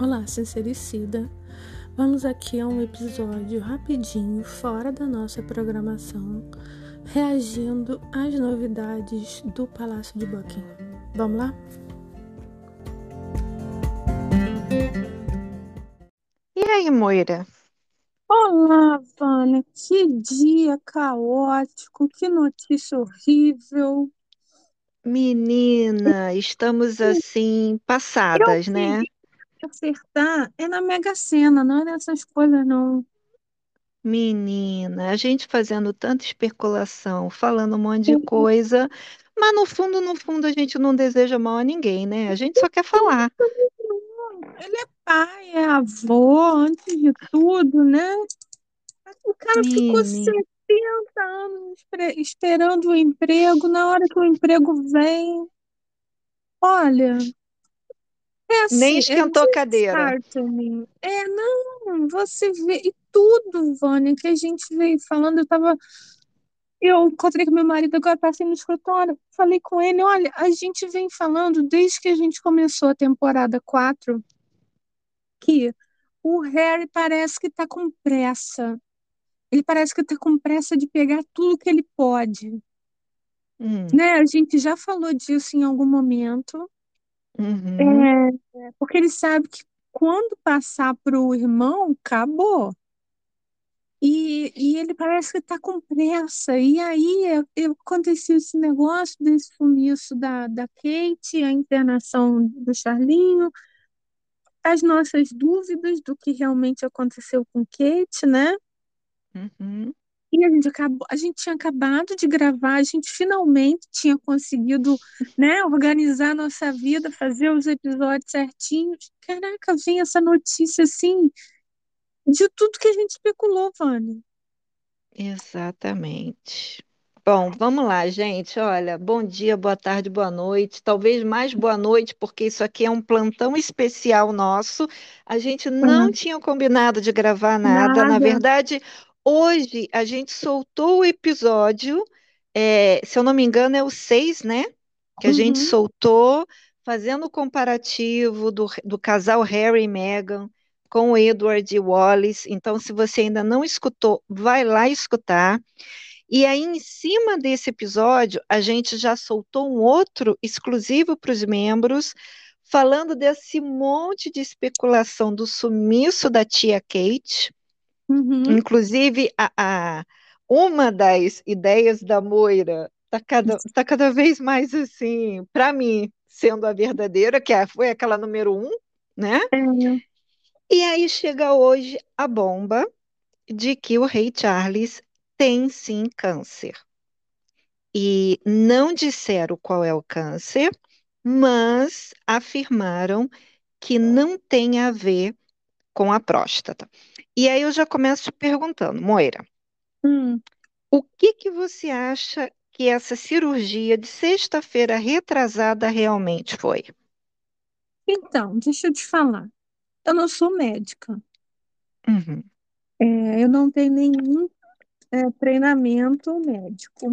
Olá, sincericida. Vamos aqui a um episódio rapidinho, fora da nossa programação, reagindo às novidades do Palácio de Buckingham. Vamos lá? E aí, Moira? Olá, Vânia. Que dia caótico, que notícia horrível. Menina, estamos assim passadas, Eu né? queria acertar é na Mega Sena, não é nessas coisas, não. Menina, a gente fazendo tanta especulação, falando um monte de coisa, mas no fundo, no fundo, a gente não deseja mal a ninguém, né? A gente só quer falar. Ele é pai, é avô, antes de tudo, né? O cara ficou Menina, 70 anos esperando o emprego, na hora que o emprego vem, olha, é nem assim, é esquentou a cadeira. disheartening. É, não, você vê, e tudo, Vânia, que a gente veio falando, eu tava, eu encontrei com meu marido agora, passei no escritório, falei com ele, olha, a gente vem falando desde que a gente começou a temporada 4, que o Harry parece que tá com pressa. Ele parece que tá com pressa de pegar tudo que ele pode, Hum, né? A gente já falou disso em algum momento, uhum, é, porque ele sabe que quando passar pro irmão, acabou. E, e ele parece que tá com pressa. E aí é- é- aconteceu esse negócio desse sumiço da, da Kate, a internação do Charlinho, as nossas dúvidas do que realmente aconteceu com Kate, né? uhum. E a gente acabou, a gente tinha acabado de gravar, a gente finalmente tinha conseguido, né, organizar a nossa vida, fazer os episódios certinhos. Caraca, vem essa notícia assim de tudo que a gente especulou, Vânia. Exatamente. Bom, vamos lá, gente. Olha, bom dia, boa tarde, boa noite. Talvez mais boa noite, porque isso aqui é um plantão especial nosso. A gente não É, tinha combinado de gravar nada. Na nada. verdade, hoje a gente soltou o episódio, é, se eu não me engano, é o 6, né? Que a gente Uhum, soltou fazendo o comparativo do, do casal Harry e Meghan com o Edward e Wallace. Então, se você ainda não escutou, vai lá escutar. E aí, em cima desse episódio, a gente já soltou um outro exclusivo para os membros, falando desse monte de especulação do sumiço da tia Kate. Uhum. Inclusive, a, a- uma das ideias da Moira está cada, tá cada vez mais assim, para mim, sendo a verdadeira, que é- foi aquela número um, né? É, E aí chega hoje a bomba de que o rei Charles tem sim câncer. E não disseram qual é o câncer, mas afirmaram que não tem a ver com a próstata. E aí eu já começo te perguntando, Moira, hum. o que que você acha que essa cirurgia de sexta-feira retrasada realmente foi? Então, deixa eu te falar. Eu não sou médica. Uhum, É, eu não tenho nenhum, é, treinamento médico.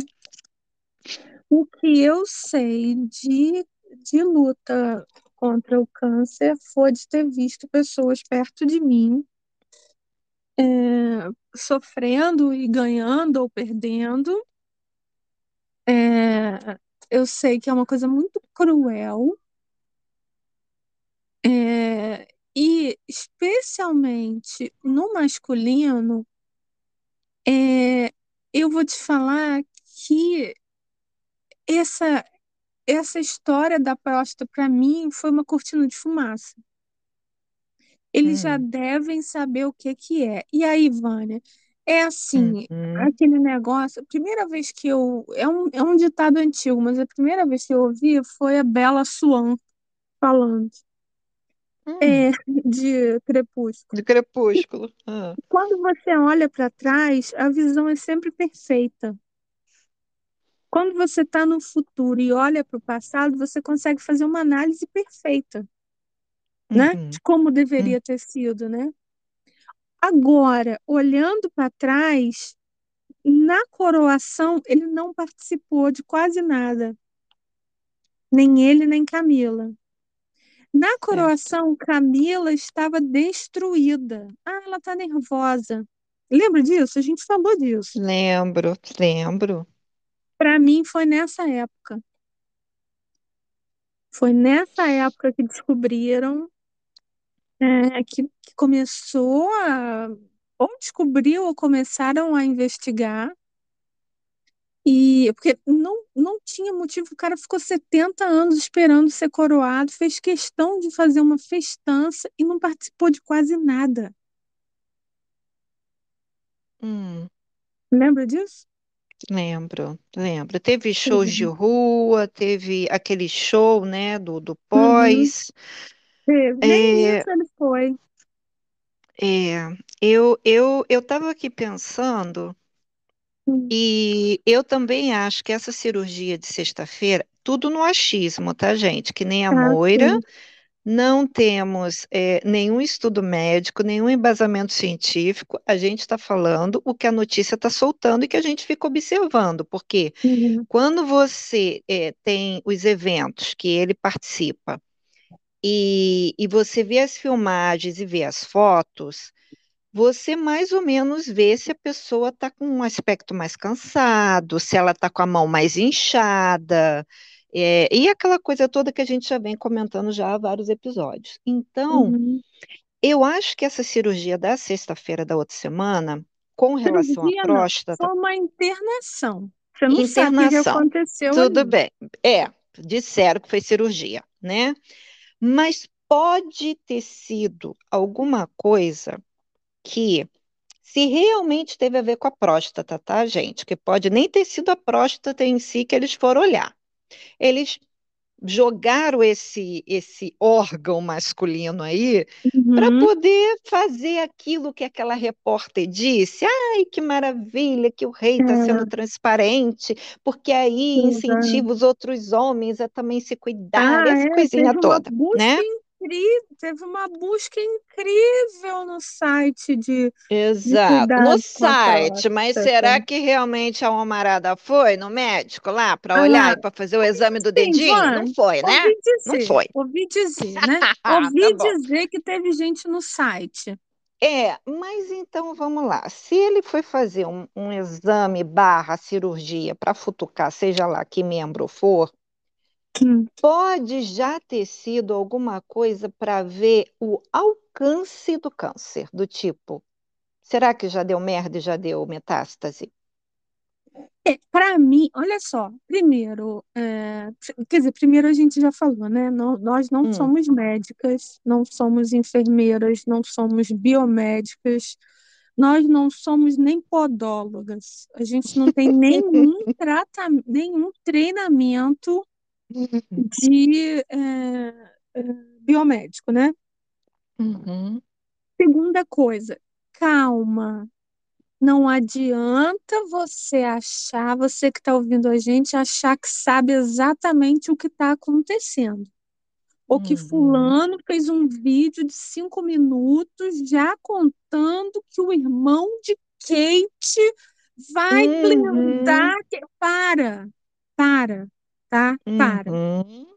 O que eu sei de, de luta contra o câncer foi de ter visto pessoas perto de mim, é, sofrendo e ganhando ou perdendo. É, eu sei que é uma coisa muito cruel, é, e especialmente no masculino, eu vou te falar que essa, essa história da próstata, para mim, foi uma cortina de fumaça. Eles já hum, devem saber o que que é. E aí, Vânia, é assim, uhum, aquele negócio, a primeira vez que eu, é um, é um ditado antigo, mas a primeira vez que eu ouvi foi a Bella Swan falando, hum, é, de Crepúsculo. de crepúsculo. Ah, Quando você olha para trás, a visão é sempre perfeita. Quando você está no futuro e olha para o passado, você consegue fazer uma análise perfeita, né? De uhum, como uhum, deveria ter sido, né? Agora, olhando para trás, na coroação, ele não participou de quase nada, nem ele, nem Camila. Na certo. coroação, Camila estava destruída. Ah, ela está nervosa. Lembra disso? A gente falou disso. Lembro, lembro. Para mim, foi nessa época. Foi nessa época que descobriram é, que, que começou a. Ou descobriu ou começaram a investigar. E porque não, não tinha motivo, o cara ficou 70 anos esperando ser coroado, fez questão de fazer uma festança e não participou de quase nada. Hum, Lembra disso? lembro, lembro. Teve shows de Uhum. rua, teve aquele show, né, do, do Uhum. pós. Nem É, isso ele foi. é, eu, eu, eu estava aqui pensando, Hum. e eu também acho que essa cirurgia de sexta-feira, tudo no achismo, tá, gente? Que nem a Ah, Moira, sim. não temos é, nenhum estudo médico, nenhum embasamento científico, a gente está falando o que a notícia está soltando e que a gente fica observando, porque Uhum. quando você é, tem os eventos que ele participa e, e você vê as filmagens e vê as fotos, você mais ou menos vê se a pessoa está com um aspecto mais cansado, se ela está com a mão mais inchada, é, e aquela coisa toda que a gente já vem comentando já há vários episódios. Então, Uhum. eu acho que essa cirurgia da sexta-feira da outra semana, com relação à Cirurgia não, próstata, foi uma internação. Você não sabe o que internação, aconteceu tudo ali. bem. É, disseram que foi cirurgia, né? Mas pode ter sido alguma coisa que, se realmente teve a ver com a próstata, tá, gente? Que pode nem ter sido a próstata em si que eles foram olhar. Eles jogaram esse, esse órgão masculino aí para Uhum. poder fazer aquilo que aquela repórter disse. Ai, que maravilha que o rei está sendo É, transparente, porque aí exato. incentiva os outros homens a também se cuidarem, Ah, essa é, coisinha toda, né? Teve uma busca incrível no site de, de Exato, no com a site, mas será que realmente a Almarada foi no médico lá para olhar Ah, e para fazer o exame do sim, dedinho? Não Vânia, foi, né? ouvi Não dizer, foi. ouvi dizer, né? Tá Ouvi bom. dizer que teve gente no site. É, mas então vamos lá. Se ele foi fazer um, um exame barra cirurgia para futucar, seja lá que membro for, Pode já ter sido alguma coisa para ver o alcance do câncer, do tipo, será que já deu merda e já deu metástase? É, para mim, olha só, primeiro, é, quer dizer, primeiro a gente já falou, né? Não- nós não Hum. somos médicas, não somos enfermeiras, não somos biomédicas, nós não somos nem podólogas. A gente não tem nenhum tratamento, nenhum treinamento de é, é, biomédico, né? Uhum, Segunda coisa, calma. Não adianta você achar, você que está ouvindo a gente, achar que sabe exatamente o que está acontecendo. Ou que uhum, fulano fez um vídeo de cinco minutos já contando que o irmão de Kate vai uhum, blindar. Para, para, tá? Para. uhum,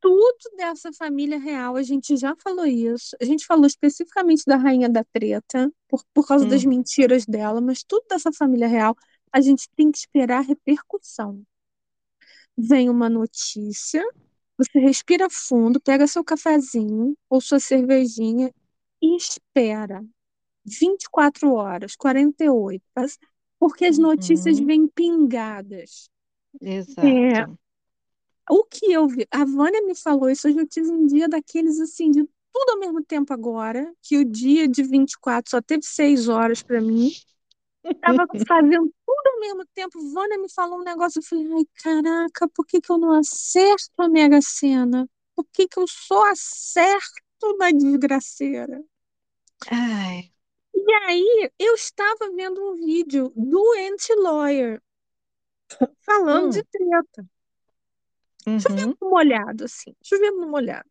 Tudo dessa família real, a gente já falou isso. A gente falou especificamente da Rainha da Treta, por, por causa das uhum, mentiras dela, mas tudo dessa família real, a gente tem que esperar a repercussão. Vem uma notícia, você respira fundo, pega seu cafezinho ou sua cervejinha e espera 24 horas, 48, pas- porque as notícias uhum, vêm pingadas. É, exato. O que eu vi, a Vânia me falou isso, hoje eu tive um dia daqueles assim, de tudo ao mesmo tempo agora, que o dia de 24 só teve seis horas para mim. Tava fazendo tudo ao mesmo tempo. Vânia me falou um negócio, eu falei, ai, caraca, por que que eu não acerto a Mega Sena? Por que que eu só acerto na desgraceira? Ai, E aí, eu estava vendo um vídeo do anti-lawyer falando de hum, treta, uhum, chovendo molhado, assim, chovendo molhado.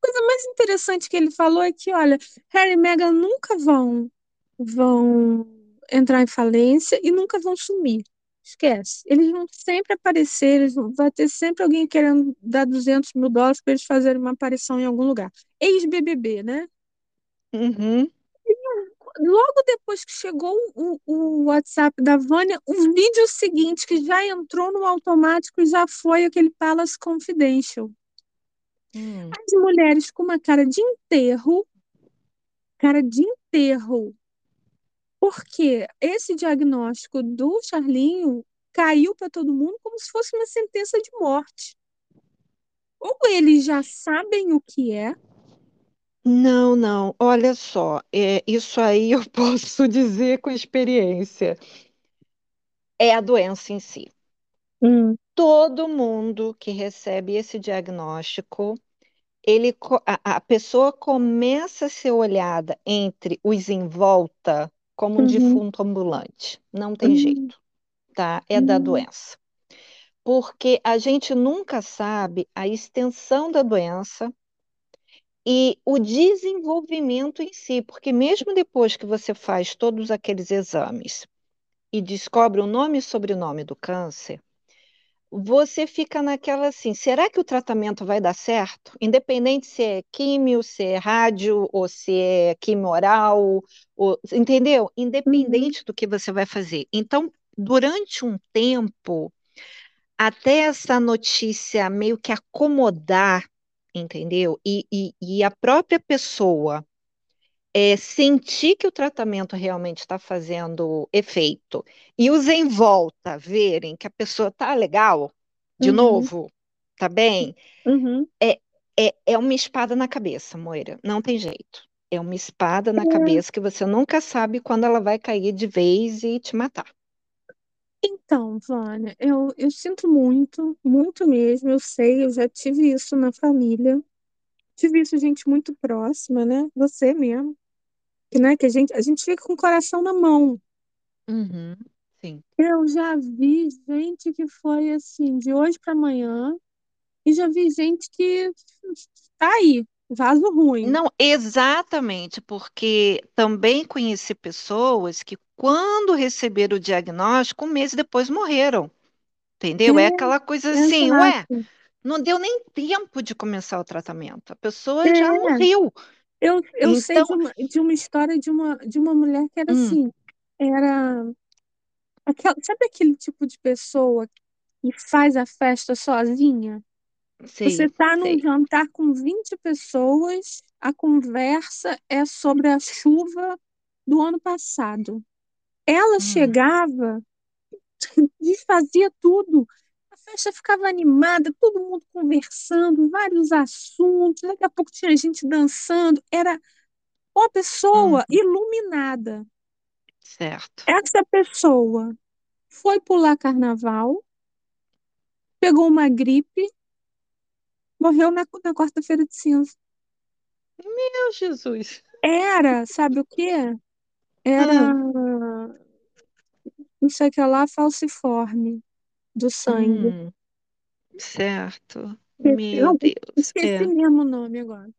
coisa mais interessante que ele falou é que, olha, Harry e Meghan nunca vão, vão entrar em falência e nunca vão sumir. esquece. Eles vão sempre aparecer, eles vão, vai ter sempre alguém querendo dar 200 mil dólares para eles fazerem uma aparição em algum lugar. Ex-BBB, né? Uhum. Logo depois que chegou o, o WhatsApp da Vânia, o vídeo seguinte, que já entrou no automático, já foi aquele Palace Confidential. Hum. As mulheres com uma cara de enterro, cara de enterro, porque esse diagnóstico do Charlinho caiu para todo mundo como se fosse uma sentença de morte. Ou eles já sabem o que é, Não, não, olha só, é, isso aí eu posso dizer com experiência. É a doença em si. Hum, Todo mundo que recebe esse diagnóstico, ele, co- a, a pessoa começa a ser olhada entre os em volta como um uhum, defunto ambulante. Não tem hum, jeito, tá? É da hum, doença. Porque a gente nunca sabe a extensão da doença e o desenvolvimento em si, porque mesmo depois que você faz todos aqueles exames e descobre o nome e sobrenome do câncer, você fica naquela assim, será que o tratamento vai dar certo? Independente se é químio, se é rádio, ou se é quimio oral, ou- entendeu? uhum, Independente do que você vai fazer. Então, durante um tempo, até essa notícia meio que acomodar, entendeu? E, e, e a própria pessoa é, sentir que o tratamento realmente está fazendo efeito e os em volta verem que a pessoa está legal, de uhum, novo, tá bem, uhum. é, é, é uma espada na cabeça, Moira, não tem jeito. É uma espada na É, cabeça que você nunca sabe quando ela vai cair de vez e te matar. Então, Vânia, eu, eu sinto muito, muito mesmo. Eu sei, eu já tive isso na família. Tive isso, gente muito próxima, né? Você mesmo. Que, né, que a gente, a gente fica com o coração na mão. Uhum, sim. Eu já vi gente que foi assim, de hoje para amanhã, e já vi gente que tá aí, vaso ruim. Não, exatamente, porque também conheci pessoas que, quando receberam o diagnóstico, um mês depois morreram. Entendeu? É aquela coisa assim, ué, não deu nem tempo de começar o tratamento. A pessoa já É, morreu. eu, eu sei Então, de uma, de uma história de uma, de uma mulher que era hum, assim, era aquela, sabe aquele tipo de pessoa que faz a festa sozinha? Você sei, está num sei. jantar com 20 pessoas, a conversa é sobre a chuva do ano passado. Ela Hum, chegava, desfazia tudo. A festa ficava animada, todo mundo conversando, vários assuntos. Daqui a pouco tinha gente dançando. Era uma hum, pessoa iluminada. certo. Essa pessoa foi pular carnaval, pegou uma gripe, morreu na, na quarta-feira de cinza. Meu Jesus. Era, sabe o quê? Era Hum, não sei o que lá, falciforme do sangue. hum, certo. Esqueci, Meu não, Deus. esqueci É. mesmo o nome agora.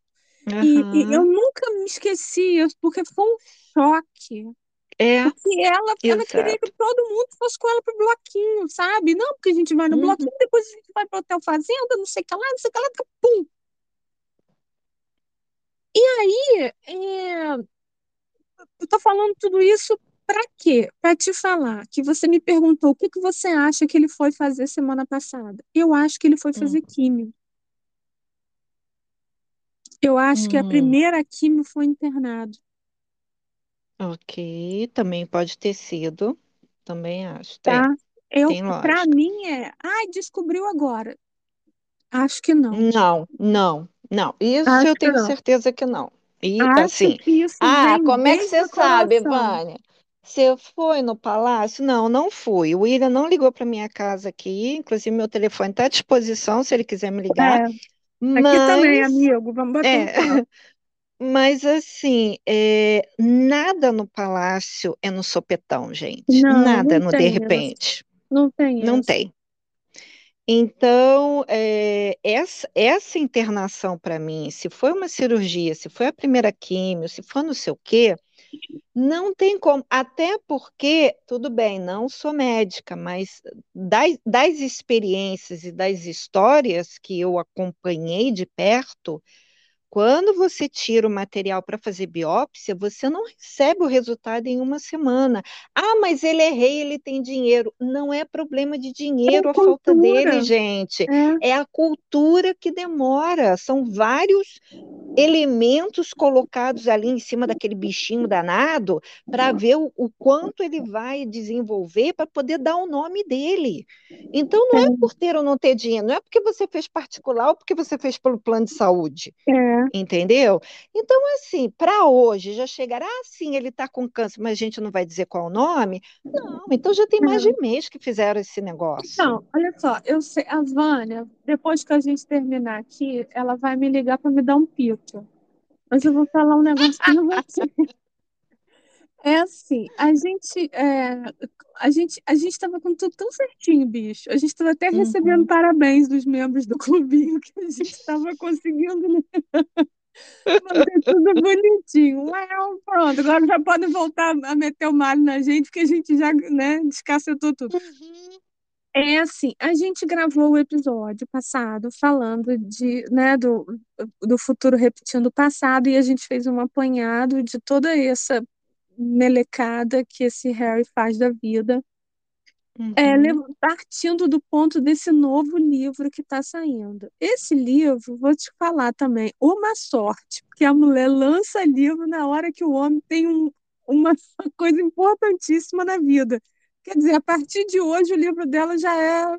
E, e eu nunca me esqueci, porque foi um choque. É, Porque ela, ela queria que todo mundo fosse com ela pro bloquinho, sabe? Não, porque a gente vai no Uhum, bloquinho, depois a gente vai pro hotel fazenda, não sei o que lá, não sei o que lá, pum. E aí, é, eu tô falando tudo isso pra quê? Pra te falar que você me perguntou o que que você acha que ele foi fazer semana passada. Eu acho que ele foi hum, fazer químio. Eu acho que a hum. primeira químio foi internado, Ok, também pode ter sido. Também acho. É, tá? Eu, tem para lógica. mim é, ai, descobriu agora. Acho que não. Não, não, não. Isso eu Acho que tenho não. certeza que não. E Acho assim, que isso ah, como é que você sabe. Vânia? Você foi no palácio? Não, não fui. O William não ligou para minha casa aqui. Inclusive, meu telefone está à disposição se ele quiser me ligar. É, aqui também, Mas, amigo, vamos bater um é, papo. mas assim, é, nada no palácio é no sopetão, gente. Não, Nada não no de essa. repente. Não tem Não essa. tem. Então, é, essa, essa internação para mim, se foi uma cirurgia, se foi a primeira químio, se foi não sei o quê, Não tem como, até porque, tudo bem, não sou médica, mas das, das experiências e das histórias que eu acompanhei de perto, quando você tira o material para fazer biópsia, você não recebe o resultado em uma semana. Ah, mas ele é rei, ele tem dinheiro. Não é problema de dinheiro É a falta dele, gente. É, É a cultura que demora. São vários elementos colocados ali em cima daquele bichinho danado para ver o, o quanto ele vai desenvolver para poder dar o nome dele. Então, não é por ter ou não ter dinheiro, não é porque você fez particular ou porque você fez pelo plano de saúde. é, Entendeu? Então, assim, para hoje já chegar, ah, sim, ele está com câncer, mas a gente não vai dizer qual o nome? Não, então já tem mais de mês que fizeram esse negócio. Não, olha só, eu sei, a Vânia, depois que a gente terminar aqui, ela vai me ligar para me dar um pito. Mas eu vou falar um negócio para você. É assim, a gente, é, a gente, a gente estava com tudo tão certinho, bicho. A gente estava até recebendo Uhum. parabéns dos membros do clubinho que a gente estava conseguindo né, fazer tudo bonitinho. Well, pronto, agora já podem voltar a meter o malho na gente, porque a gente já, né, descacetou tudo. Uhum. É assim, a gente gravou o episódio passado falando de, né, do, do futuro repetindo o passado e a gente fez um apanhado de toda essa melecada que esse Harry faz da vida, é, Uhum. lev- partindo do ponto desse novo livro que está saindo. Esse livro, vou te falar também, uma sorte, porque a mulher lança livro na hora que o homem tem um- uma coisa importantíssima na vida. Quer dizer, a partir de hoje o livro dela já é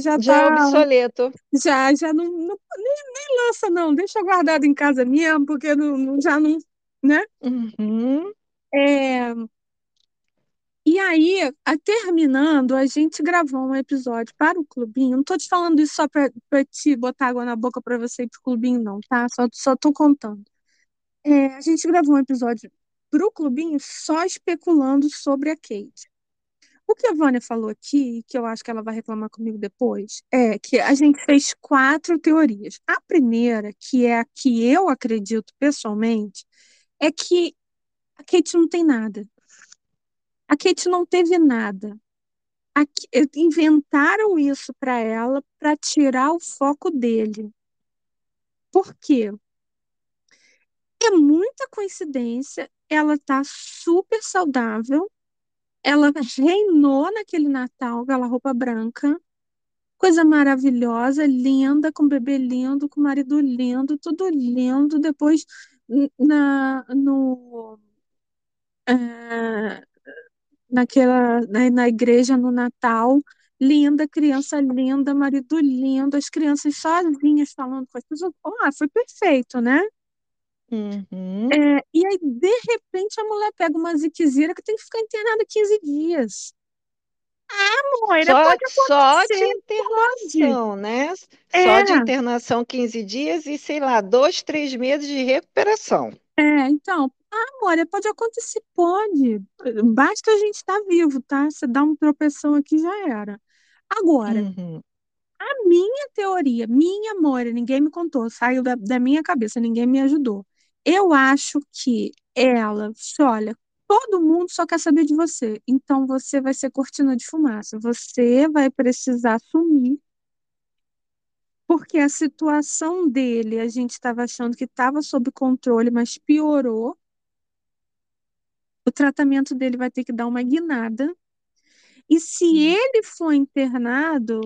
já Já é tá obsoleto. já já não, não- nem, nem lança não, deixa guardado em casa mesmo, porque não, não- já não, né? Uhum. É, e aí, a- terminando, a gente gravou um episódio para o clubinho. Não tô te falando isso só para te botar água na boca para você ir pro clubinho, não, tá? Só, só contando. É, a gente gravou um episódio pro clubinho só especulando sobre a Kate. O que a Vânia falou aqui, que eu acho que ela vai reclamar comigo depois, é que a gente fez quatro teorias. A primeira, que é a que eu acredito pessoalmente, é que a Kate não tem nada. A Kate não teve nada. A Ki- inventaram isso para ela para tirar o foco dele. Por quê? É muita coincidência. Ela tá super saudável. Ela reinou naquele Natal, aquela roupa branca. Coisa maravilhosa, linda, com bebê lindo, com marido lindo, tudo lindo. Depois, na, no, eh, naquela, na, na igreja no Natal, linda, criança linda, marido lindo, as crianças sozinhas falando com as pessoas. Ah, foi perfeito, né? Uhum. É, e aí, de repente, a mulher pega uma ziquezira que tem que ficar internada 15 dias. Ah, moira, Só, pode só de internação, né? Só É, de internação 15 dias e, sei lá, dois, três meses de recuperação. É, então, ah, moira, pode acontecer, pode. Basta a gente estar vivo, tá? Você dá um tropeção aqui, já era. Agora, Uhum. a minha teoria, minha Moira, ninguém me contou, saiu da, da minha cabeça, ninguém me ajudou. Eu acho que ela, olha, todo mundo só quer saber de você, então você vai ser cortina de fumaça, você vai precisar sumir, porque a situação dele, a gente estava achando que estava sob controle, mas piorou. O tratamento dele vai ter que dar uma guinada. E se Hum. ele for internado,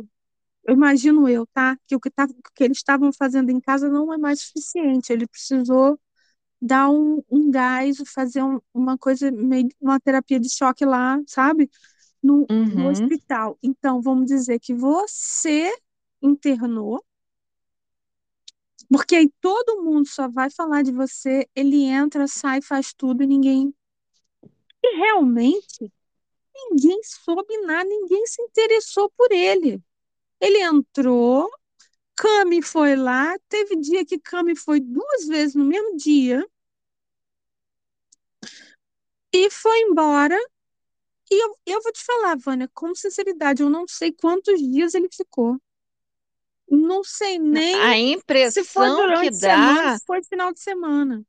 eu imagino eu, tá? Que o que, tá, que eles estavam fazendo em casa não é mais suficiente. Ele precisou dar um, um gás, fazer um- uma coisa, meio, uma terapia de choque lá, sabe? No, no Uhum. hospital. Então, vamos dizer que você internou, porque aí todo mundo só vai falar de você, ele entra, sai, faz tudo e ninguém. E realmente, ninguém soube nada, ninguém se interessou por ele. Ele entrou, Cami foi lá, teve dia que Cami foi duas vezes no mesmo dia e foi embora. E eu, eu vou te falar, Vânia, com sinceridade, eu não sei quantos dias ele ficou. Não sei nem A se foi impressão que a semana, dá, se foi final de semana.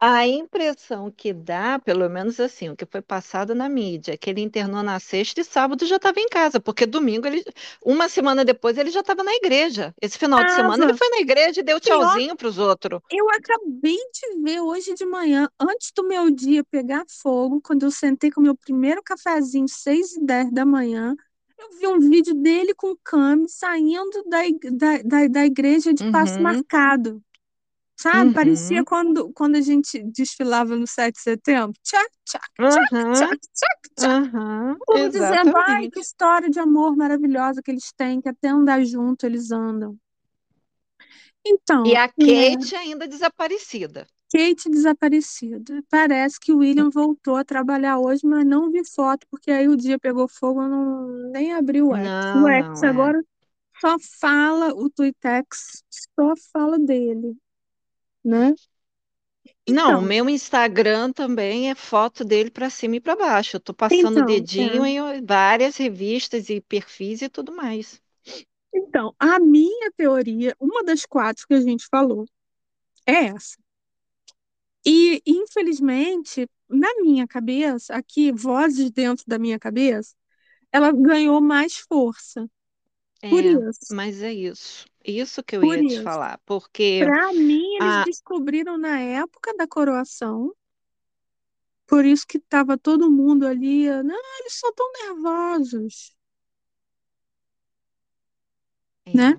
A impressão que dá, pelo menos assim, o que foi passado na mídia, é que ele internou na sexta e sábado já estava em casa, porque domingo ele, uma semana depois ele já estava na igreja. Esse final de semana ele foi na igreja e deu tchauzinho para os outros. eu acabei de ver hoje de manhã, antes do meu dia pegar fogo, quando eu sentei com o meu primeiro cafezinho, 6 e 10 da manhã, eu vi um vídeo dele com o Cami saindo da, da, da, da igreja de passo Uhum, marcado. Sabe? Parecia uhum, quando, quando a gente desfilava no 7 de setembro. Tchac, tchac, tchac, uhum, tchac, tchac, tchac. uhum, dizendo, ai, que história de amor maravilhosa que eles têm, que até andar junto eles andam. Então, E a é, Kate ainda desaparecida. Kate desaparecida. Parece que o William voltou a trabalhar hoje, mas não vi foto, porque aí o dia pegou fogo, eu não, nem abri o X. O Não, X não, é. agora só fala, o Twitex só fala dele, né? Não, o Então, meu Instagram também é foto dele para cima e para baixo. Eu tô passando o então, dedinho é. em várias revistas e perfis e tudo mais. Então, a minha teoria, uma das quatro que a gente falou, é essa. E, infelizmente, na minha cabeça, aqui, vozes dentro da minha cabeça, ela ganhou mais força. Por É, isso, mas é isso. Isso que eu por ia te isso. falar, porque Para mim, eles a descobriram na época da coroação, por isso que estava todo mundo ali, não, eles só estão nervosos, né?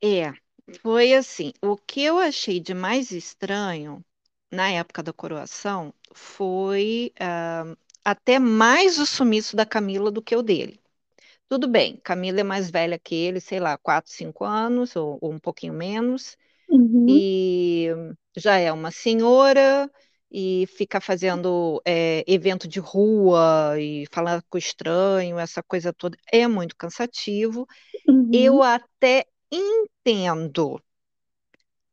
é, é, foi assim. O que eu achei de mais estranho na época da coroação foi ah, até mais o sumiço da Camila do que o dele. Tudo bem, Camila é mais velha que ele, sei lá, 4, 5 anos ou, ou um pouquinho menos, Uhum, e já é uma senhora e fica fazendo é, evento de rua e falar com estranho, essa coisa toda, é muito cansativo. uhum, Eu até entendo,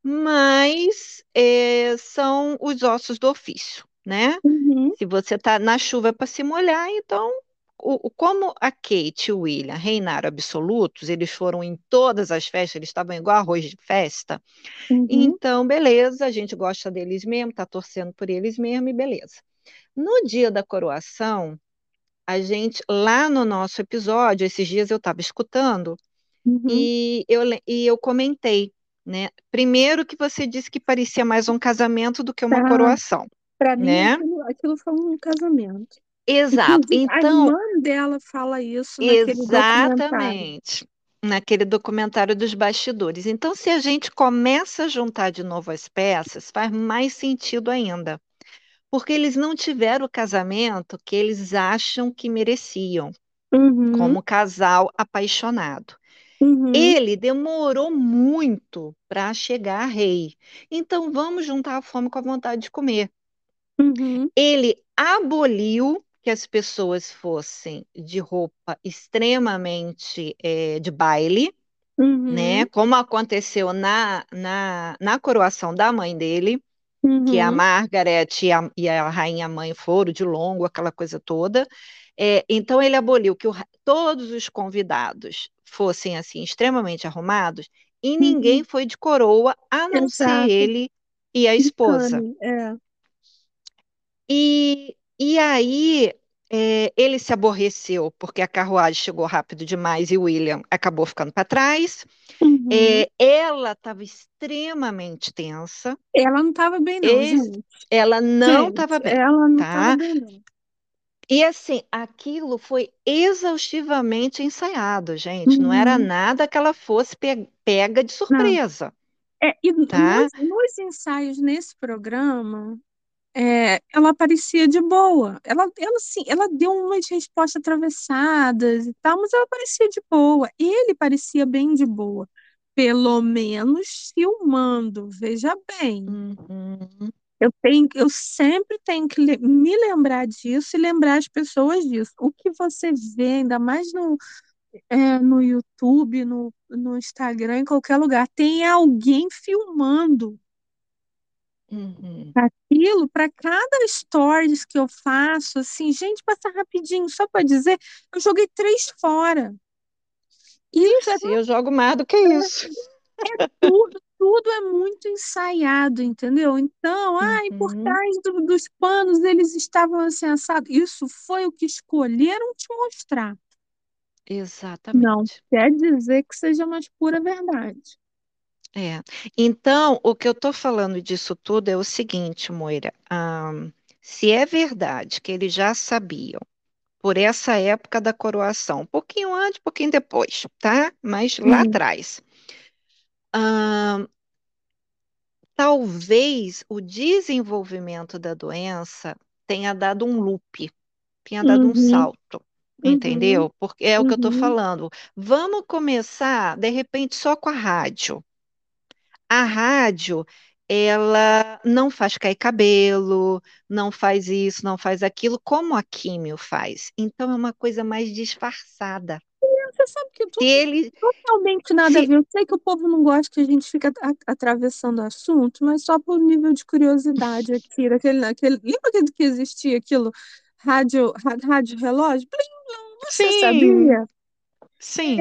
mas é, são os ossos do ofício, né? uhum, Se você está na chuva para se molhar, então, o, como a Kate e o William reinaram absolutos, eles foram em todas as festas, eles estavam igual arroz de festa. uhum, Então, beleza, a gente gosta deles mesmo, tá torcendo por eles mesmo e beleza. No dia da coroação, a gente, lá no nosso episódio, esses dias eu estava escutando uhum. e eu, e eu comentei, né? Primeiro que você disse que parecia mais um casamento do que uma Tá. coroação, Para mim, né? aquilo, aquilo foi um casamento. Exato. Inclusive, a Então, irmã dela fala isso naquele documentário. exatamente. Naquele documentário dos bastidores. Então, se a gente começa a juntar de novo as peças, faz mais sentido ainda. Porque eles não tiveram o casamento que eles acham que mereciam, Uhum, como casal apaixonado. Uhum, Ele demorou muito para chegar a rei. Então, vamos juntar a fome com a vontade de comer. uhum, Ele aboliu que as pessoas fossem de roupa extremamente eh, de baile, né? uhum, Como aconteceu na, na, na coroação da mãe dele, que a uhum, Margaret e a, e a rainha mãe foram de longo, aquela coisa toda. É, então ele aboliu que o todos os convidados fossem assim extremamente arrumados e ninguém uhum. foi de coroa, a não ser Exato. ele e a esposa. É. E, e aí é, ele se aborreceu porque a carruagem chegou rápido demais e o William acabou ficando para trás. Uhum. É, ela estava extremamente tensa, Ela não estava bem, não, ela não estava bem, ela não estava tá? bem, não. E assim, aquilo foi exaustivamente ensaiado, gente. Não era Uhum. nada que ela fosse pe- pega de surpresa, É, e tá? nos, nos ensaios nesse programa, é, ela parecia de boa. Ela, ela, sim, ela deu umas respostas atravessadas e tal, mas ela parecia de boa. Ele parecia bem de boa. Pelo menos filmando, veja bem. Uhum, Eu tenho, eu sempre tenho que me lembrar disso e lembrar as pessoas disso. O que você vê, ainda mais no, é, no YouTube, no, no Instagram, em qualquer lugar, tem alguém filmando uhum. aquilo para cada stories que eu faço. Assim, gente, passa rapidinho, só para dizer, eu joguei três fora. Isso é Ixi, eu jogo mais do que isso. tudo, tudo é muito ensaiado, entendeu? Então, ai, por Uhum, trás do- dos panos eles estavam assim assados. Isso foi o que escolheram te mostrar. Não exatamente. quer dizer que seja mais pura verdade. É. Então, o que eu estou falando disso tudo é o seguinte, Moira. ahn, se é verdade que eles já sabiam por essa época da coroação, um pouquinho antes, um pouquinho depois, tá? Mas lá atrás. Talvez o desenvolvimento da doença tenha dado um loop, tenha dado um Uhum, salto. uhum, Entendeu? Porque é o que eu estou uhum, falando. Vamos começar, de repente, só com a rádio. A rádio, ela não faz cair cabelo, não faz isso, não faz aquilo, como a químio faz. Então é uma coisa mais disfarçada. Você sabe que tudo ele, totalmente nada a ver. Eu sei que o povo não gosta que a gente fica atravessando o assunto, mas só por nível de curiosidade aqui. Daquele, aquele, lembra que, existia aquilo? Rádio, rádio relógio? Plum, você sim, sabia? sim,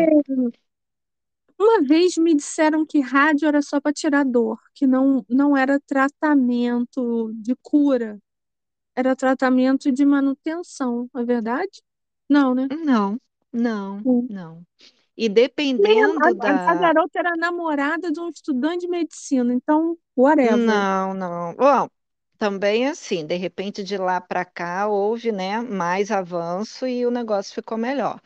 Uma vez me disseram que rádio era só para tirar dor, que não, não era tratamento de cura, era tratamento de manutenção, é verdade? Não, né? não, não, Sim. não. E Nem a, dependendo a- a da. garota era namorada de um estudante de medicina, então, whatever. Não, não. Bom, também assim, de repente de lá para cá houve, né, mais avanço e o negócio ficou melhor.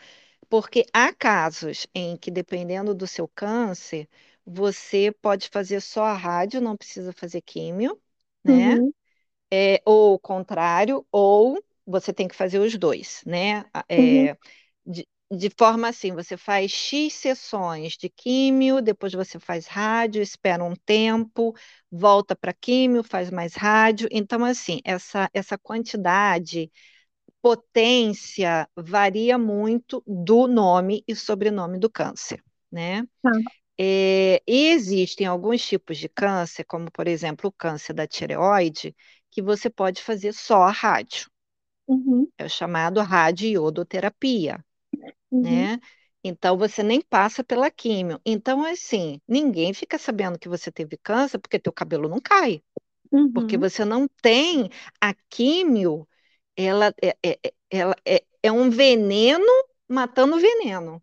Porque há casos em que, dependendo do seu câncer, você pode fazer só a rádio, não precisa fazer químio, né? Uhum, É, ou o contrário, ou você tem que fazer os dois, né? A- uhum, é, de, de forma assim, você faz X sessões de químio, depois você faz rádio, espera um tempo, volta para químio, faz mais rádio. Então, assim, essa, essa quantidade potência varia muito do nome e sobrenome do câncer, né? tá. É, e existem alguns tipos de câncer, como por exemplo o câncer da tireoide, que você pode fazer só a rádio, Uhum, é o chamado radioiodoterapia, uhum, né? Então você nem passa pela químio. Então, assim, ninguém fica sabendo que você teve câncer porque teu cabelo não cai, porque uhum, você não tem a químio ela é, é- é- ela é, é um veneno matando veneno,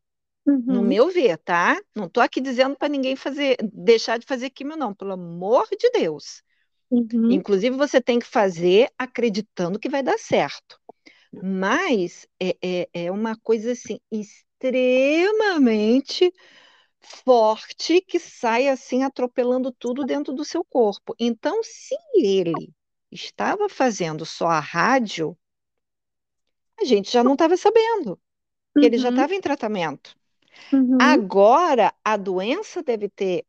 no uhum, meu ver, tá? Não tô aqui dizendo para ninguém fazer, deixar de fazer químio, não, pelo amor de Deus. uhum, Inclusive, você tem que fazer acreditando que vai dar certo. Mas é, é, é uma coisa assim extremamente forte que sai assim atropelando tudo dentro do seu corpo. Então, se ele estava fazendo só a rádio, a gente já não estava sabendo. que ele já uhum, estava em tratamento. uhum, Agora, a doença deve ter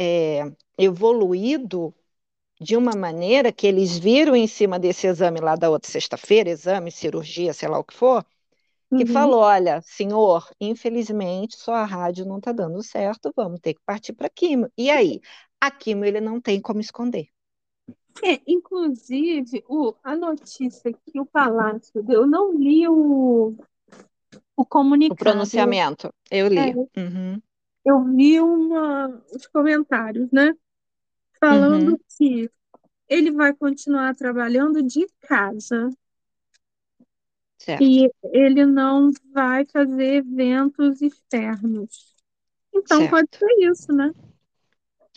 é, evoluído de uma maneira que eles viram em cima desse exame lá da outra sexta-feira, exame, cirurgia, sei lá o que for, que uhum. falou: olha, senhor, infelizmente só a rádio não está dando certo, vamos ter que partir para químio. E aí? A químio ele não tem como esconder. É, inclusive, o, a notícia que o Palácio deu, eu não li o, o O comunicado, eu, pronunciamento, eu é, li. Uhum, eu vi uma, os comentários, né? Falando uhum, que ele vai continuar trabalhando de casa certo, e ele não vai fazer eventos externos. Então pode certo. ser isso, né?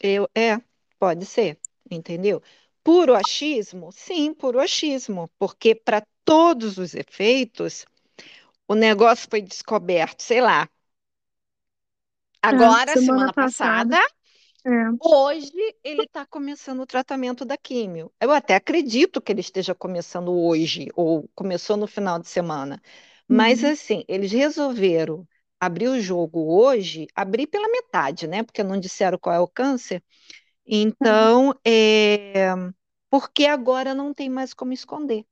Eu, é, pode ser, entendeu? Puro achismo? Sim, puro achismo, porque para todos os efeitos, o negócio foi descoberto, sei lá, É, agora, semana semana passada. passada, É. hoje ele está começando o tratamento da químio. Eu até acredito que ele esteja começando hoje, ou começou no final de semana. Mas, Uhum, assim, eles resolveram abrir o jogo hoje, abrir pela metade, né? Porque não disseram qual é o câncer. Então, é, porque agora não tem mais como esconder.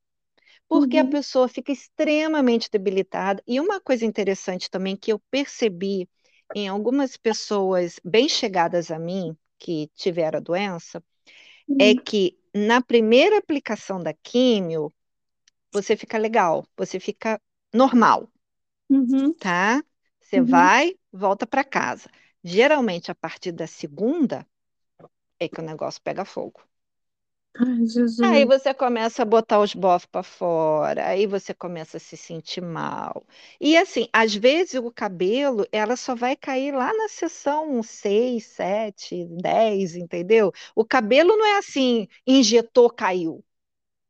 Porque a uhum, pessoa fica extremamente debilitada. E uma coisa interessante também que eu percebi em algumas pessoas bem chegadas a mim, que tiveram a doença, é uhum, que na primeira aplicação da químio, você fica legal, você fica normal, uhum, tá? Você uhum, vai, volta para casa. Geralmente, a partir da segunda, é que o negócio pega fogo. Ai, Aí Jesus. você começa a botar os bofs para fora, aí você começa a se sentir mal. E assim, às vezes o cabelo, ela só vai cair lá na sessão 6, 7, 10, entendeu? O cabelo não é assim, injetou, caiu,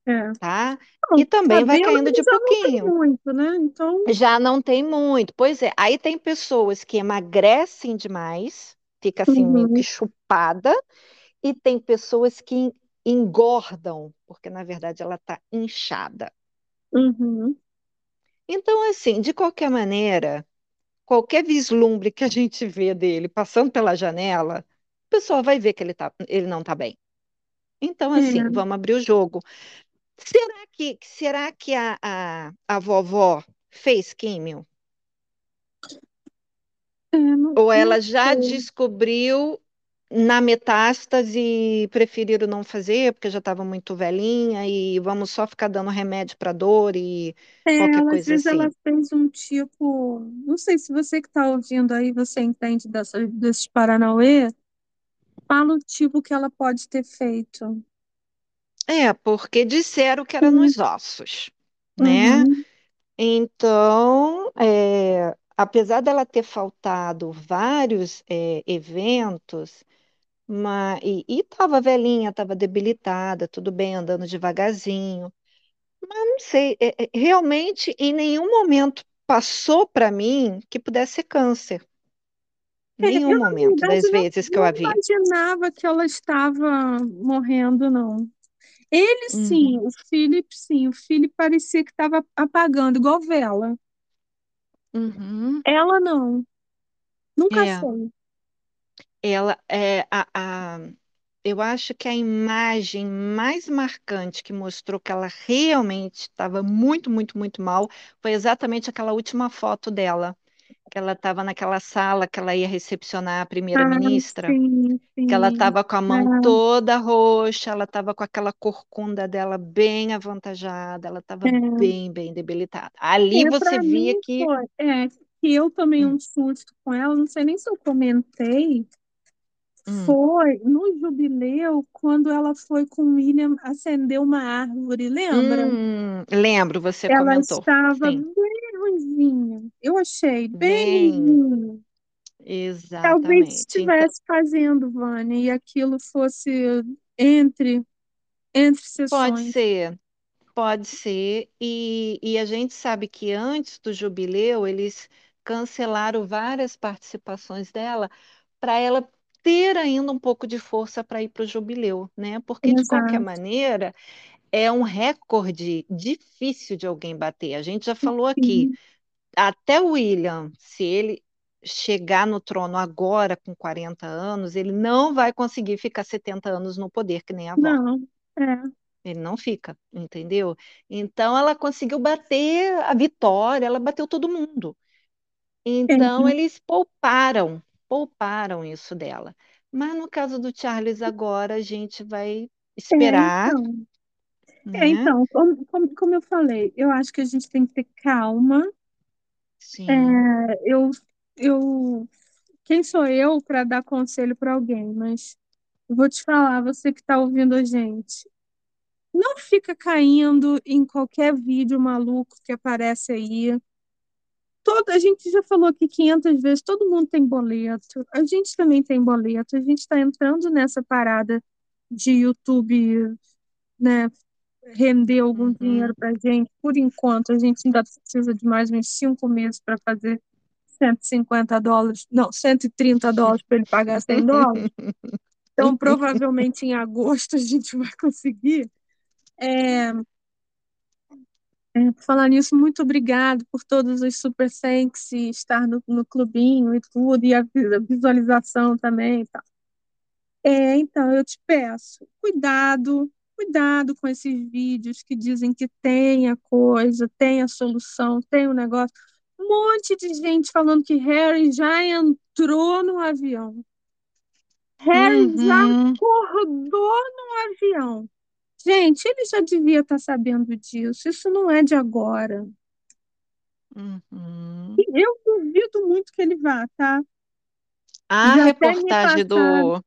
É. tá? Não, E também vai caindo de já não tem pouquinho. muito, né? Então, Já não tem muito. Pois é, aí tem pessoas que emagrecem demais, fica assim meio que uhum, chupada, e tem pessoas que engordam, porque na verdade ela está inchada. uhum. Então, assim, de qualquer maneira, qualquer vislumbre que a gente vê dele passando pela janela, o pessoal vai ver que ele, tá, ele não está bem. Então, assim, É, vamos abrir o jogo. Será que, será que a, a, a vovó fez químio? Ou ela já descobriu na metástase preferiram não fazer porque já estava muito velhinha e vamos só ficar dando remédio para dor e É, qualquer ela, às coisa vezes ela assim? fez um tipo, não sei se você que está ouvindo aí, você entende dessa, desses Paranauê, fala o tipo que ela pode ter feito. É, porque disseram que era Sim. nos ossos, né? Uhum. Então, é, apesar dela ter faltado vários é, eventos, mas, e estava velhinha, estava debilitada, tudo bem, andando devagarzinho. Não sei, é, é, realmente em nenhum momento passou para mim que pudesse ser câncer. Nenhum eu, momento verdade, das não, vezes que eu a não vi. imaginava que ela estava morrendo, não. Ele sim, Uhum, o Philip sim, o Philip parecia que estava apagando, igual vela. uhum. Ela não, nunca É, foi. Ela é a, a, eu acho que a imagem mais marcante que mostrou que ela realmente estava muito, muito, muito mal foi exatamente aquela última foto dela, que ela estava naquela sala que ela ia recepcionar a Ah, primeira-ministra. sim, que ela estava com a mão É, toda roxa, ela estava com aquela corcunda dela bem avantajada, ela estava é. bem, bem debilitada. Ali É, você via mim que. é, que eu tomei Hum, um susto com ela, não sei nem se eu comentei, hum, foi no jubileu, quando ela foi com o William acender uma árvore, lembra? hum, lembro, você Ela comentou. estava Sim, bem ruinzinha, eu achei, bem bem, ruinzinha. Talvez exatamente. Então, estivesse fazendo, Vânia, e aquilo fosse entre, entre pode sessões. ser, pode ser. E, e a gente sabe que antes do jubileu, eles cancelaram várias participações dela para ela ter ainda um pouco de força para ir para o jubileu, né? Porque de qualquer Exato. maneira é um recorde difícil de alguém bater. A gente já falou aqui, Sim. até o William, se ele chegar no trono agora com 40 anos, ele não vai conseguir ficar 70 anos no poder, que nem a avó. Não, é, Ele não fica, entendeu? Então ela conseguiu bater a vitória, ela bateu todo mundo. é, Então, eles pouparam, pouparam isso dela. Mas no caso do Charles, agora a gente vai é, esperar, então. É, né? então, como, como, como eu falei, eu acho que a gente tem que ter calma. É, Sim. eu, eu, quem sou eu para dar conselho para alguém? Mas vou te falar, você que está ouvindo a gente, não fica caindo em qualquer vídeo maluco que aparece aí. Todo, a gente já falou aqui 500 vezes, todo mundo tem boleto. A gente também tem boleto. A gente está entrando nessa parada de YouTube, né? render algum dinheiro Uhum. para a gente. Por enquanto, a gente ainda precisa de mais uns cinco meses para fazer 150 dólares, não, 130 dólares para ele pagar 100 dólares. Então, provavelmente em agosto a gente vai conseguir. É, é, por falar nisso, muito obrigado por todos os super thanks e estar no, no clubinho e tudo, e a vi- a visualização também. e tal. É, então, eu te peço, cuidado, cuidado com esses vídeos que dizem que tem a coisa, tem a solução, tem o negócio. Um monte de gente falando que Harry já entrou no avião. Harry já Uhum. acordou no avião. Gente, ele já devia estar sabendo disso. Isso não é de agora. Uhum. E eu duvido muito que ele vá, tá? A Já reportagem do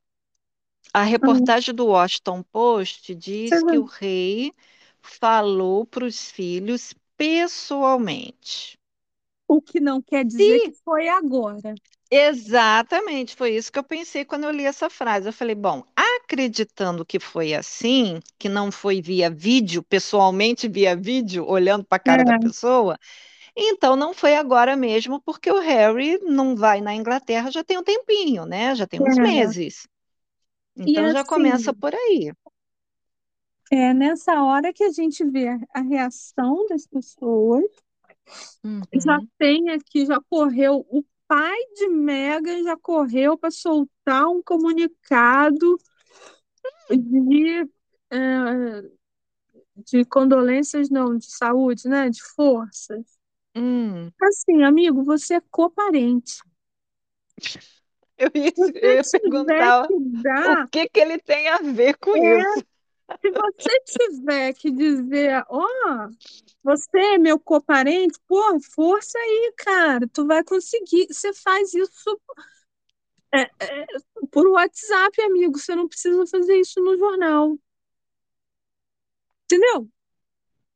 A reportagem do Washington Post diz que o rei falou para os filhos pessoalmente. O que não quer dizer que Se foi agora. exatamente foi isso que eu pensei quando eu li essa frase. Eu falei, bom, acreditando que foi assim, que não foi via vídeo, pessoalmente via vídeo, olhando para a cara da É, pessoa, então não foi agora mesmo, porque o Harry não vai na Inglaterra já tem um tempinho, né? Já tem uns é. meses. E Então já começa assim, por aí. é nessa hora que a gente vê a reação das pessoas. Já Uhum, tem aqui, já correu, o pai de Meghan já correu para soltar um comunicado de, eh, de condolências, não, de saúde, né? De forças. hum. Assim, amigo, você é coparente. Eu ia, eu ia perguntar que o dar, que que ele tem a ver com é, isso. se você tiver que dizer, ó, você é meu coparente, pô, força aí, cara, tu vai conseguir. Você faz isso é, é, por WhatsApp, amigo. Você não precisa fazer isso no jornal, entendeu?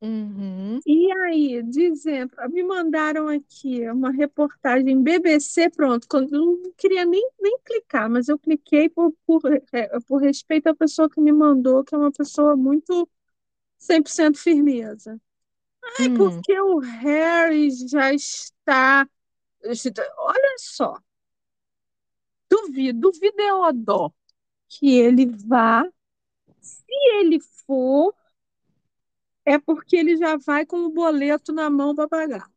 Uhum, E aí, dizendo, me mandaram aqui uma reportagem BBC, pronto, quando eu não queria nem, nem clicar, mas eu cliquei por, por, é, por respeito à pessoa que me mandou, que é uma pessoa muito 100% firmeza. Ai, hum, porque o Harry já está. Olha só, duvido, duvido é o dó que ele vá. Se ele for, é porque ele já vai com o boleto na mão para pagar.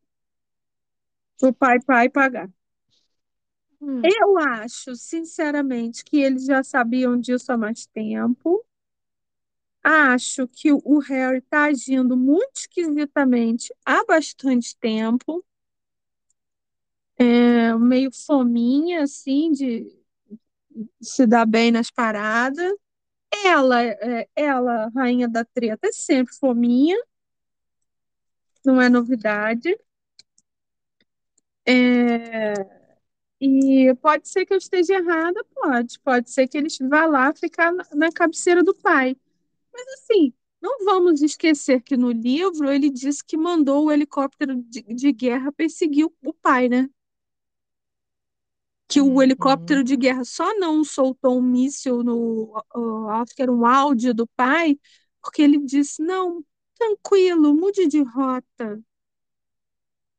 O pai, pai pagar. hum, Eu acho, sinceramente, que eles já sabiam disso há mais tempo. Acho que o Harry está agindo muito esquisitamente há bastante tempo. É meio fominha, assim, de se dar bem nas paradas. Ela, é, ela, rainha da treta, é sempre fominha, não é novidade. É, e pode ser que eu esteja errada, pode. Pode ser que eles vá lá ficar na, cabeceira do pai. Mas assim, não vamos esquecer que no livro ele disse que mandou o helicóptero de, de guerra perseguir o pai, né? Que o helicóptero uhum. de guerra só não soltou um míssil no, acho que era um áudio do pai, porque ele disse, não, tranquilo, mude de rota.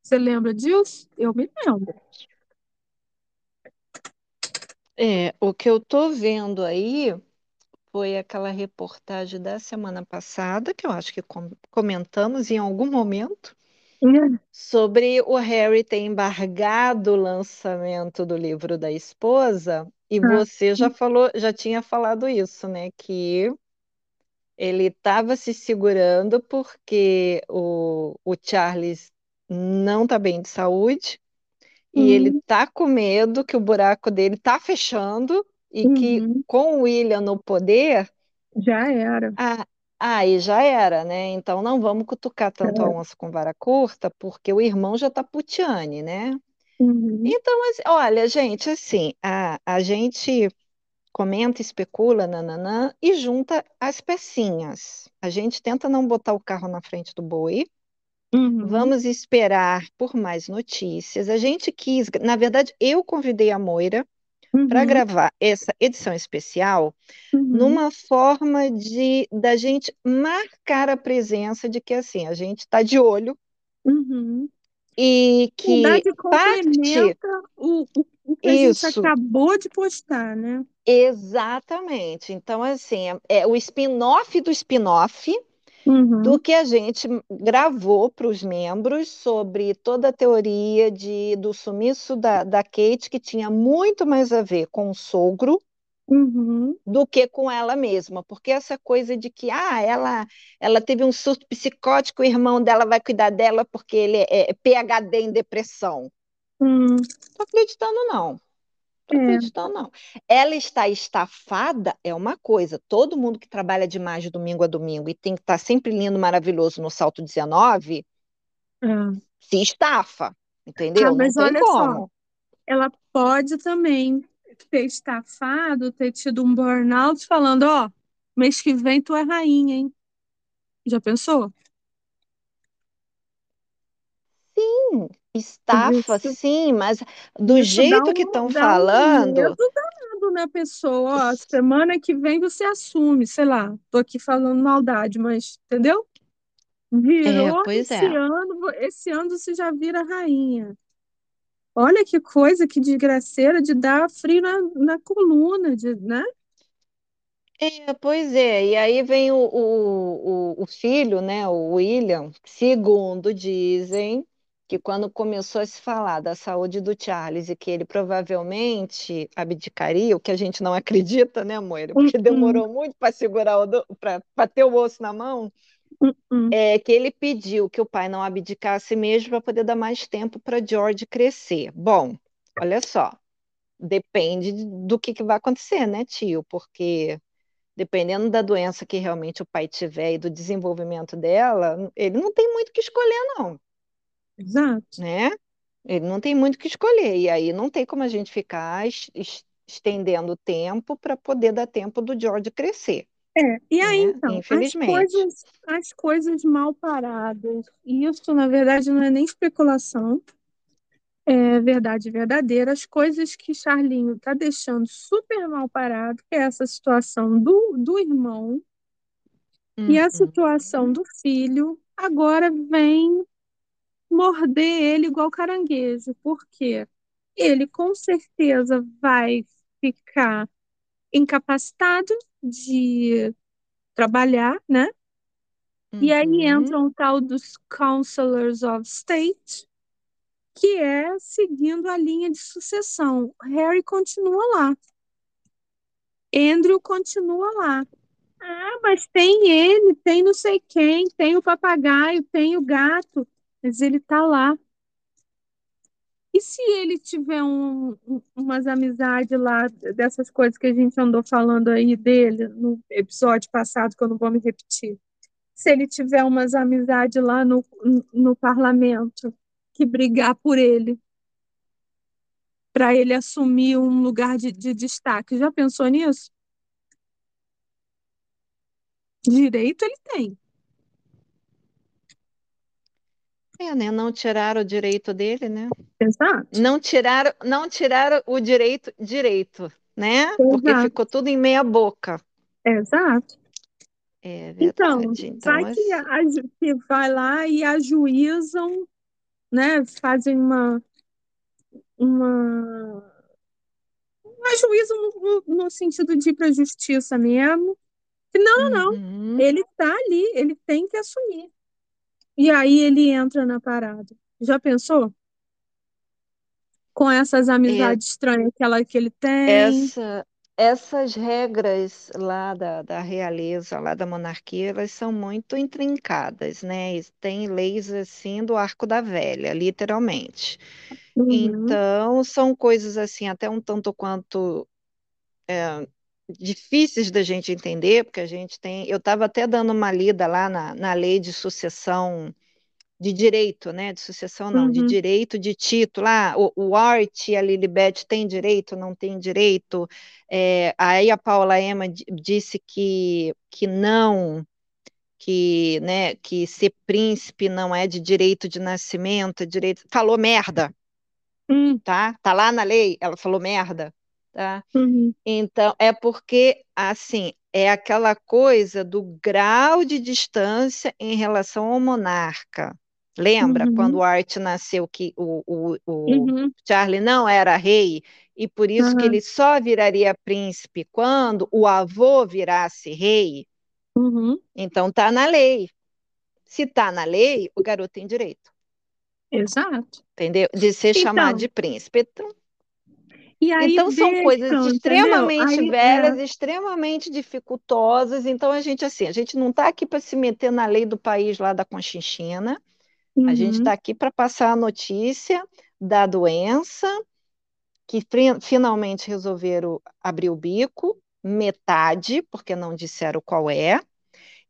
Você lembra disso? Eu me lembro. É, o que eu tô vendo aí foi aquela reportagem da semana passada, que eu acho que com- comentamos em algum momento, sobre o Harry ter embargado o lançamento do livro da esposa, e Ah, você já falou, já tinha falado isso, né? Que ele estava se segurando porque o, o Charles não está bem de saúde e ele Sim, tá com medo que o buraco dele tá fechando e que uhum, com o William no poder, já era. ah, aí já era, né? Então não vamos cutucar tanto a onça com vara curta, porque o irmão já tá putiane, né? Uhum, Então, assim, olha, gente, assim, a, a gente comenta, especula, nananã, e junta as pecinhas. A gente tenta não botar o carro na frente do boi, uhum, Vamos esperar por mais notícias. A gente quis, na verdade, eu convidei a Moira para uhum, gravar essa edição especial uhum, numa forma de da gente marcar a presença de que assim, a gente está de olho uhum. e que verdade, parte o, o, que a gente isso, acabou de postar, né? exatamente. Então, assim, é, é o spin-off do spin-off do Uhum, que a gente gravou para os membros sobre toda a teoria de, do sumiço da, da Kate, que tinha muito mais a ver com o sogro uhum, do que com ela mesma, porque essa coisa de que ah, ela, ela teve um surto psicótico, o irmão dela vai cuidar dela porque ele é, é PhD em depressão. uhum. Tô acreditando, não. Tô É, acreditando, não. Ela está estafada é uma coisa. Todo mundo que trabalha demais de domingo a domingo e tem que estar sempre lindo, maravilhoso no salto 19, é. se estafa, Ah, entendeu? Não mas tem olha só, como. ela pode também. ter estafado, ter tido um burnout, falando, ó, mês que vem tu é rainha, hein? Já pensou? Sim, estafa, Isso, sim, mas do jeito que um, estão dá um falando, medo danado na pessoa. Ó, semana que vem você assume, sei lá, tô aqui falando maldade, mas entendeu? é, Virou pois esse é. ano, esse ano você já vira rainha. Olha que coisa, que desgraceira de dar frio na, na coluna, de, né? É, pois é, e aí vem o, o, o, o filho, né, o William, segundo dizem, que quando começou a se falar da saúde do Charles e que ele provavelmente abdicaria, o que a gente não acredita, né, Moira? Hum, Porque hum, demorou muito para segurar o para ter o osso na mão, hum, é que ele pediu que o pai não abdicasse mesmo para poder dar mais tempo para George crescer. Bom, olha só, depende do que, que vai acontecer, né, tio? Porque dependendo da doença que realmente o pai tiver e do desenvolvimento dela, ele não tem muito o que escolher, não, Exato. né? Ele não tem muito o que escolher. E aí não tem como a gente ficar es- es- estendendo o tempo para poder dar tempo do George crescer, É, e aí né? então, as Infelizmente. coisas, as coisas mal paradas, e isso na verdade não é nem especulação, é verdade verdadeira, as coisas que Charlinho tá deixando super mal parado, que é essa situação do, do irmão e a situação Uhum, do filho, agora vem morder ele igual caranguejo, porque ele com certeza vai ficar incapacitado de trabalhar, né? E aí entra uhum. um tal dos Counselors of State, que é seguindo a linha de sucessão. Harry continua lá, Andrew continua lá. Ah, mas tem ele, tem não sei quem, tem o papagaio, tem o gato, mas ele tá lá. E se ele tiver um, um- umas amizades lá, dessas coisas que a gente andou falando aí dele no episódio passado, que eu não vou me repetir? Se ele tiver umas amizades lá no, no parlamento que brigar por ele, para ele assumir um lugar de, de destaque. Já pensou nisso? Direito ele tem. É, né? Não tiraram o direito dele, né? Exato, Não tiraram, não tiraram o direito direito, né? Porque exato, ficou tudo em meia boca. exato. É Então. Então, vai que, a, que vai lá e ajuizam, né? Fazem uma, uma, um ajuízo no, no, sentido de ir para a justiça mesmo. Não, não, não. uhum. Ele está ali, ele tem que assumir. E aí ele entra na parada. Já pensou? Com essas É, amizades estranhas que, ela, que ele tem. essa, essas regras lá da, da realeza, lá da monarquia, elas são muito intrincadas, né? E Tem leis assim do arco da velha, literalmente. Uhum, Então, são coisas assim, até um tanto quanto difíceis da gente entender, porque a gente tem. Eu estava até dando uma lida lá na, na lei de sucessão de direito, né? De sucessão não, de uhum, direito de título. Ah, o, o Art e a Lilibet têm direito, não têm direito. É, aí a Paula Emma di- disse que, que não, que, né, que ser príncipe não é de direito de nascimento, é direito. Falou merda, uhum, tá? Tá lá na lei, ela falou merda, tá? uhum, Então, é porque, assim, é aquela coisa do grau de distância em relação ao monarca. Lembra quando uhum, o Art nasceu que o, o, o uhum, Charlie não era rei e por isso que ele só viraria príncipe quando o avô virasse rei? uhum. Então tá na lei. Se tá na lei, o garoto tem direito, Exato. entendeu? De ser chamado de Então, príncipe. Então, Então são coisas deixam, entendeu? extremamente Aí, é, velhas, extremamente dificultosas. Então a gente assim, a gente não está aqui para se meter na lei do país lá da Conchinchina. A gente uhum, está aqui para passar a notícia da doença que finalmente resolveram abrir o bico, metade, porque não disseram qual é.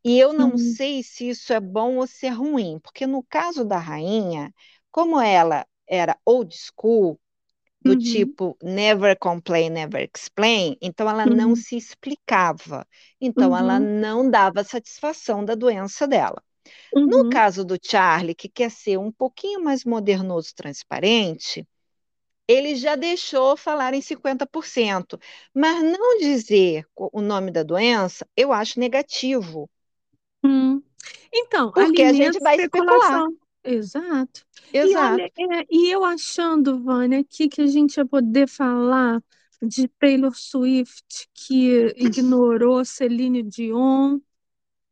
E eu não uhum, sei se isso é bom ou se é ruim, porque no caso da rainha, como ela era old school, do Uhum. tipo never complain, never explain, então ela não Uhum. se explicava, então ela Uhum. não dava satisfação da doença dela. No Uhum. caso do Charlie, que quer ser um pouquinho mais modernoso, transparente, ele já deixou falar em 50%, mas não dizer o nome da doença, eu acho negativo, Hum. Então, porque a gente vai especular. Exato. E olha, Exato. é, e eu achando, Vânia, aqui que a gente ia poder falar de Taylor Swift que ignorou Celine Dion.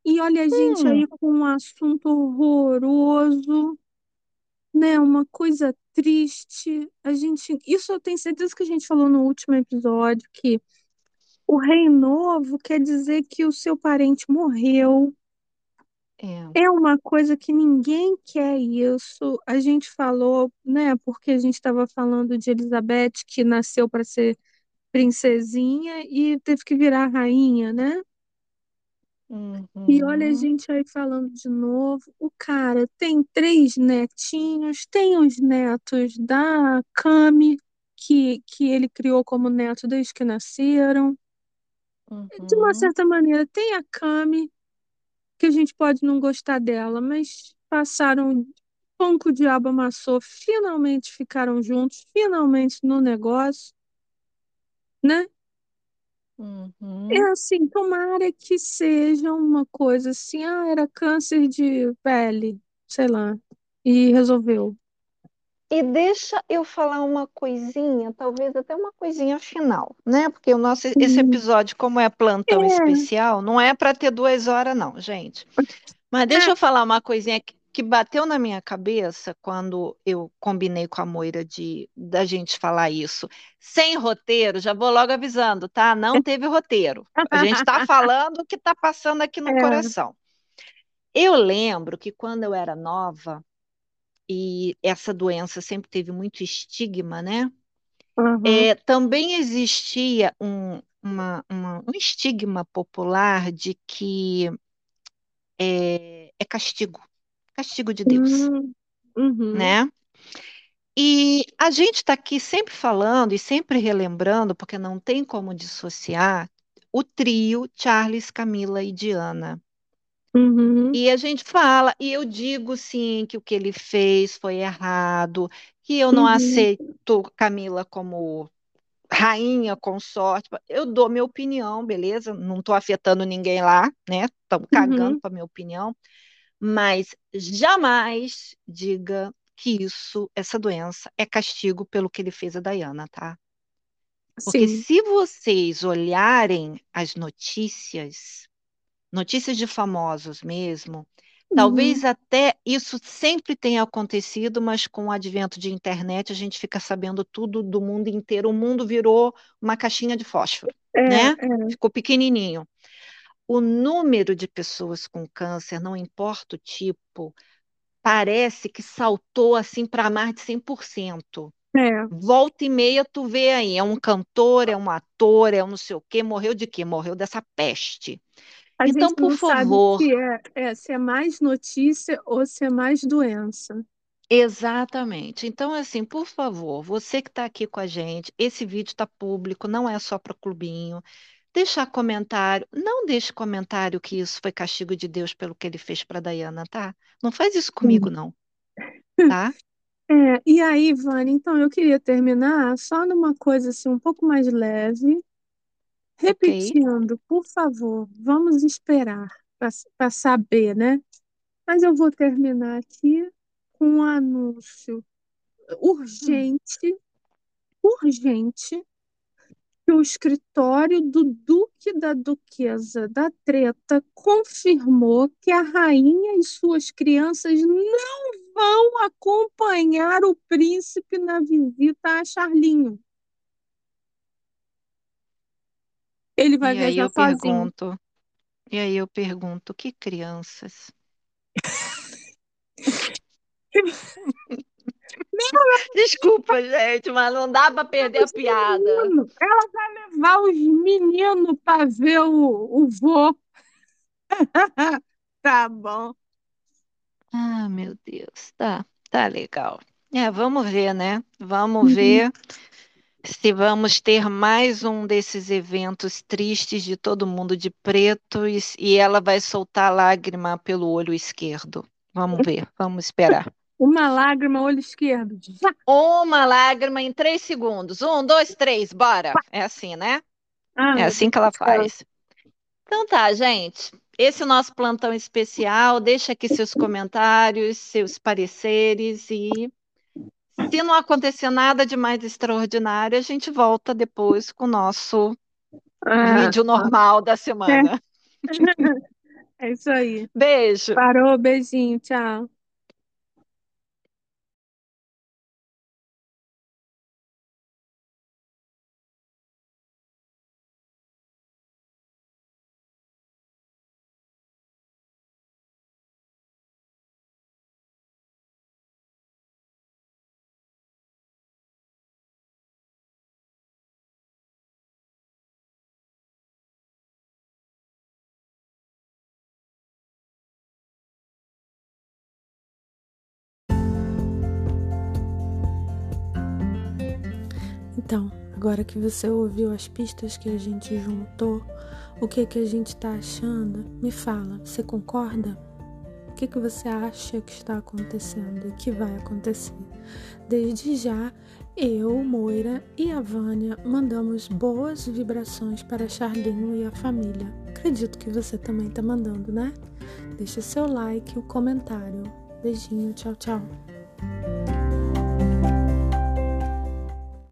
E olha a gente Hum, aí com um assunto horroroso, né? Uma coisa triste. A gente, isso eu tenho certeza que a gente falou no último episódio, que o rei novo quer dizer que o seu parente morreu. É. É uma coisa que ninguém quer isso. A gente falou, né? Porque a gente estava falando de Elizabeth, que nasceu para ser princesinha e teve que virar rainha, né? E olha a Uhum, gente aí falando de novo. O cara tem três netinhos, tem os netos da Cami, que, que ele criou como neto desde que nasceram. De uma uhum, certa maneira, tem a Cami, que a gente pode não gostar dela, mas passaram pão que o diabo amassou, finalmente ficaram juntos, finalmente no negócio, né? É uhum. assim, tomara que seja uma coisa assim, ah, era câncer de pele, sei lá, e resolveu. E deixa eu falar uma coisinha, talvez até uma coisinha final, né? Porque o nosso esse Hum, episódio, como é plantão É, especial, não é para ter duas horas, não, gente. Mas deixa é, eu falar uma coisinha que, que bateu na minha cabeça quando eu combinei com a Moira de da gente falar isso. Sem roteiro, já vou logo avisando, tá? Não teve roteiro. A gente está falando o que está passando aqui no é, coração. Eu lembro que quando eu era nova, e essa doença sempre teve muito estigma, né? aham, É, também existia um, uma- uma- um estigma popular de que é, é castigo, castigo de Deus, hum, uhum, né? E a gente está aqui sempre falando e sempre relembrando, porque não tem como dissociar, o trio Charles, Camila e Diana. Uhum, E a gente fala, e eu digo sim que o que ele fez foi errado, que eu não uhum, aceito Camila como rainha, consorte. Eu dou minha opinião, beleza? Não estou afetando ninguém lá, né? Estamos cagando uhum, para minha opinião, mas jamais diga que isso, essa doença, é castigo pelo que ele fez a Diana, tá? Porque sim, se vocês olharem as notícias, notícias de famosos mesmo, uhum, talvez até isso sempre tenha acontecido, mas com o advento de internet a gente fica sabendo tudo do mundo inteiro. O mundo virou uma caixinha de fósforo, é, né? é, Ficou pequenininho. O número de pessoas com câncer, não importa o tipo, parece que saltou assim para mais de 100%. é. Volta e meia tu vê aí, é um cantor, é um ator, é um não sei o quê, morreu de quê? Morreu dessa peste. A Então, gente por não sabe favor, se é, é, se é mais notícia ou se é mais doença. exatamente. Então, assim, por favor, você que está aqui com a gente, esse vídeo está público, não é só para o clubinho. Deixar comentário, não deixe comentário que isso foi castigo de Deus pelo que ele fez para Diana, tá? Não faz isso comigo, Sim. não, tá? É, e aí, Vânia, então eu queria terminar só numa coisa assim um pouco mais leve, Repetindo, por favor, vamos esperar para saber, né? Mas eu vou terminar aqui com um anúncio urgente, urgente, que o escritório do Duque da Duquesa da Treta confirmou que a rainha e suas crianças não vão acompanhar o príncipe na visita a Charlinho. Ele vai E aí viajar eu sozinho. pergunto, e aí eu pergunto, que crianças? Desculpa, gente, mas não dá para perder a piada. Ela vai levar os meninos para ver o, o vô. Tá bom. Ah, meu Deus, tá, tá legal. É, vamos ver, né? Vamos Uhum. ver. Se vamos ter mais um desses eventos tristes de todo mundo de preto e, e ela vai soltar lágrima pelo olho esquerdo. Vamos ver, vamos esperar. Uma lágrima, olho esquerdo. Uma lágrima em três segundos. Um, dois, três, bora. É assim, né? Ah, é assim que ela faz. Então tá, gente. Esse é o nosso plantão especial. Deixa aqui seus comentários, seus pareceres e se não acontecer nada de mais extraordinário, a gente volta depois com o nosso ah, vídeo normal da semana. É. é isso aí. Beijo. Parou, beijinho, tchau. Então, agora que você ouviu as pistas que a gente juntou, o que que a gente está achando? Me fala, você concorda? O que que você acha que está acontecendo e que vai acontecer? Desde já, eu, Moira e a Vânia mandamos boas vibrações para Charlinho e a família. Acredito que você também está mandando, né? Deixa seu like e o comentário. Beijinho, tchau, tchau.